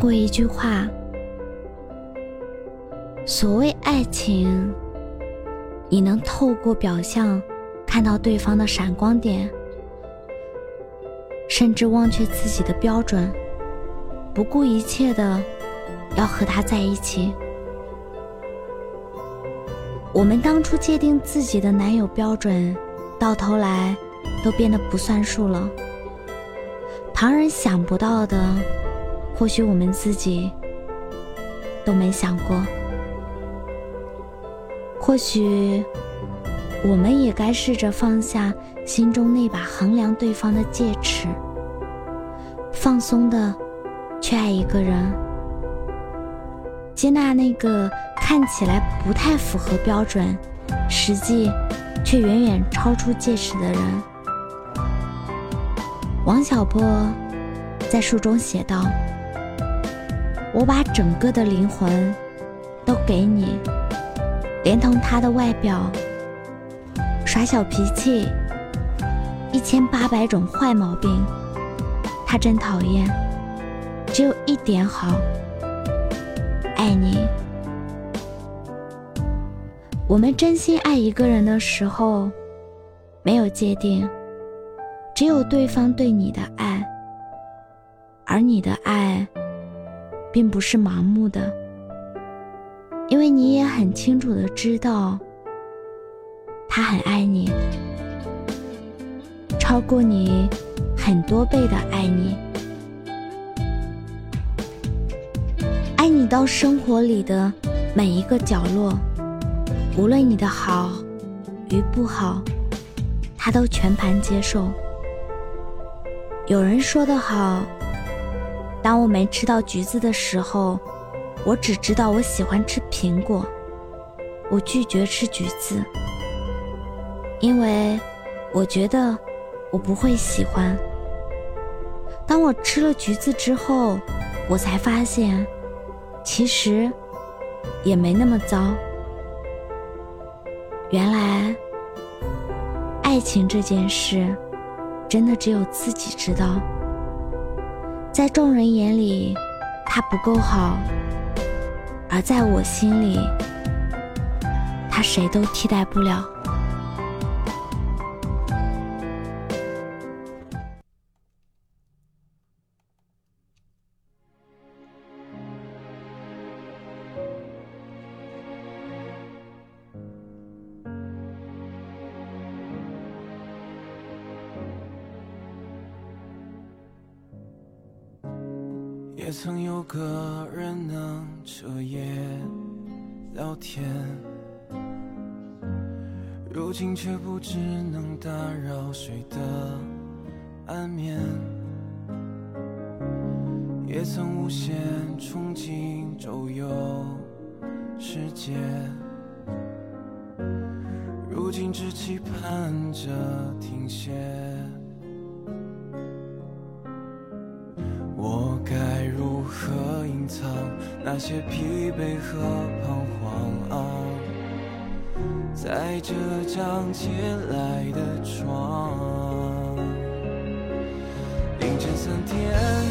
过一句话：“所谓爱情，你能透过表象看到对方的闪光点，甚至忘却自己的标准，不顾一切的要和他在一起。”我们当初界定自己的男友标准，到头来都变得不算数了。旁人想不到的。或许我们自己都没想过，或许我们也该试着放下心中那把衡量对方的戒尺，放松的去爱一个人，接纳那个看起来不太符合标准，实际却远远超出戒尺的人。王小波在书中写道。我把整个的灵魂都给你，连同他的外表，耍小脾气，一千八百种坏毛病，他真讨厌。只有一点好，爱你。我们真心爱一个人的时候，没有界定，只有对方对你的爱，而你的爱。并不是盲目的，因为你也很清楚的知道，他很爱你，超过你很多倍的爱你，爱你到生活里的每一个角落，无论你的好与不好，他都全盘接受。有人说的好。当我没吃到橘子的时候，我只知道我喜欢吃苹果，我拒绝吃橘子，因为我觉得我不会喜欢。当我吃了橘子之后，我才发现，其实也没那么糟。原来，爱情这件事，真的只有自己知道。在众人眼里，他不够好；而在我心里，他谁都替代不了。也曾有个人能彻夜聊天，如今却不知能打扰谁的安眠。也曾无限憧憬周游世界，如今只期盼着停歇。那些疲惫和彷徨，在这张借来的床，凌晨三点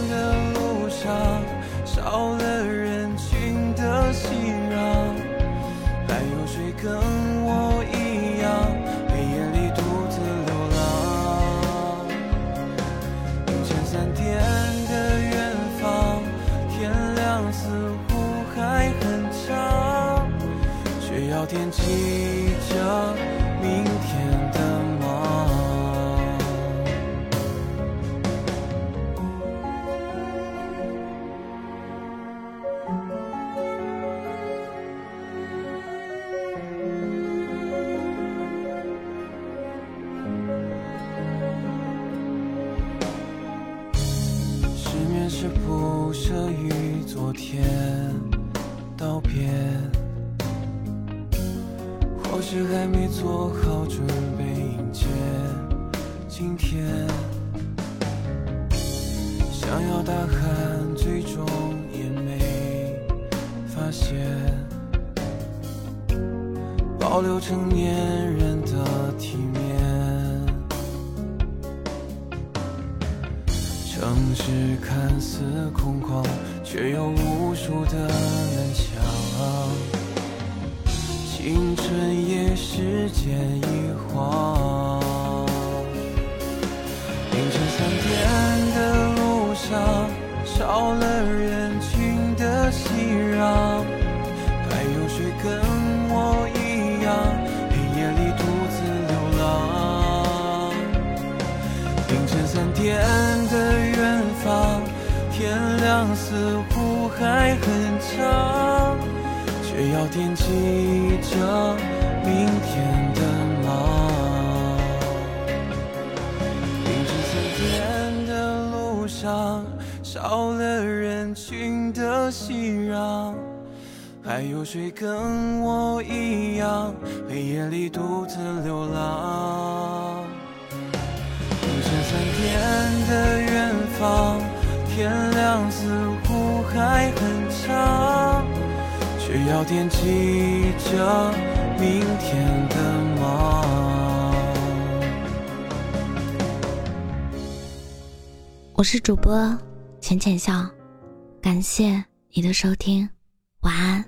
的路上，少了人群的熙攘，还有谁更记着明天的梦。失眠是不舍与昨天道别，或许还没做好准备迎接今天。想要大喊，最终也没发现，保留成年人的体面。城市看似空旷，却有无数的人想。青春间一晃，凌晨三点的路上，少了人群的熙攘，还有谁跟我一样，黑夜里独自流浪？凌晨三点的远方，天亮似乎还很长，却要惦记着明天上，少了人群的熙攘，还有谁跟我一样，黑夜里独自流浪？凌晨三点的远方，天亮似乎还很长，却要惦记着明天的我是主播浅浅笑，感谢你的收听，晚安。